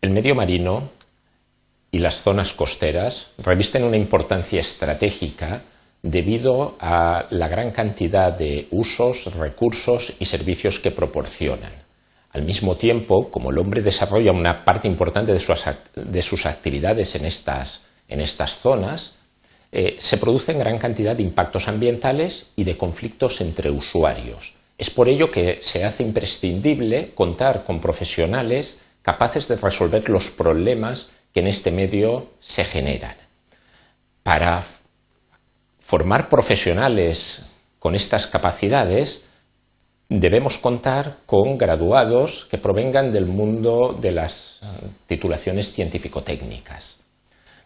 El medio marino y las zonas costeras revisten una importancia estratégica debido a la gran cantidad de usos, recursos y servicios que proporcionan. Al mismo tiempo, como el hombre desarrolla una parte importante de sus, actividades en estas, zonas, eh, se producen gran cantidad de impactos ambientales y de conflictos entre usuarios. Es por ello que se hace imprescindible contar con profesionales capaces de resolver los problemas que en este medio se generan. Para formar profesionales con estas capacidades, debemos contar con graduados que provengan del mundo de las titulaciones científico-técnicas.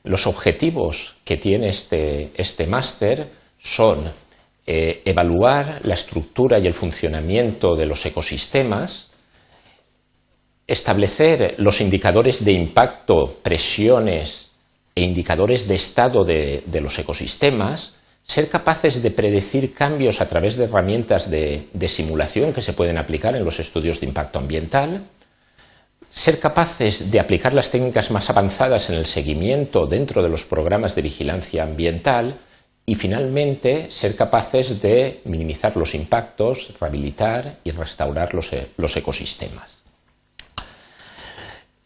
Los objetivos que tiene este, este máster son eh, evaluar la estructura y el funcionamiento de los ecosistemas, establecer los indicadores de impacto, presiones e indicadores de estado de, los ecosistemas, ser capaces de predecir cambios a través de herramientas de, simulación que se pueden aplicar en los estudios de impacto ambiental, ser capaces de aplicar las técnicas más avanzadas en el seguimiento dentro de los programas de vigilancia ambiental y finalmente ser capaces de minimizar los impactos, rehabilitar y restaurar los ecosistemas.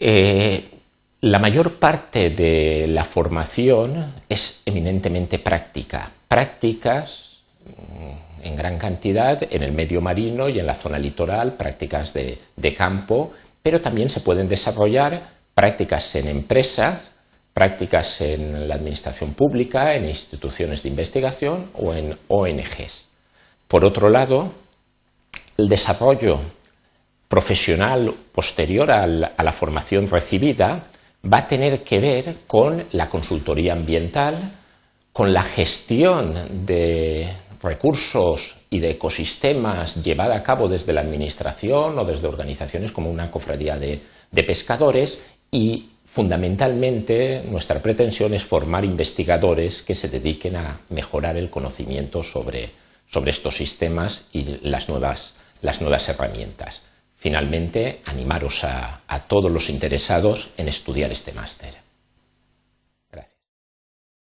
Eh, la mayor parte de la formación es eminentemente práctica. Prácticas mm, en gran cantidad en el medio marino y en la zona litoral, prácticas de, campo, pero también se pueden desarrollar prácticas en empresas, prácticas en la administración pública, en instituciones de investigación o en ONGs. Por otro lado, el desarrollo profesional posterior a la, formación recibida va a tener que ver con la consultoría ambiental, con la gestión de recursos y de ecosistemas llevada a cabo desde la Administración o desde organizaciones como una cofradía de, pescadores y fundamentalmente nuestra pretensión es formar investigadores que se dediquen a mejorar el conocimiento sobre, estos sistemas y las nuevas herramientas finalmente animaros a, todos los interesados en estudiar este máster.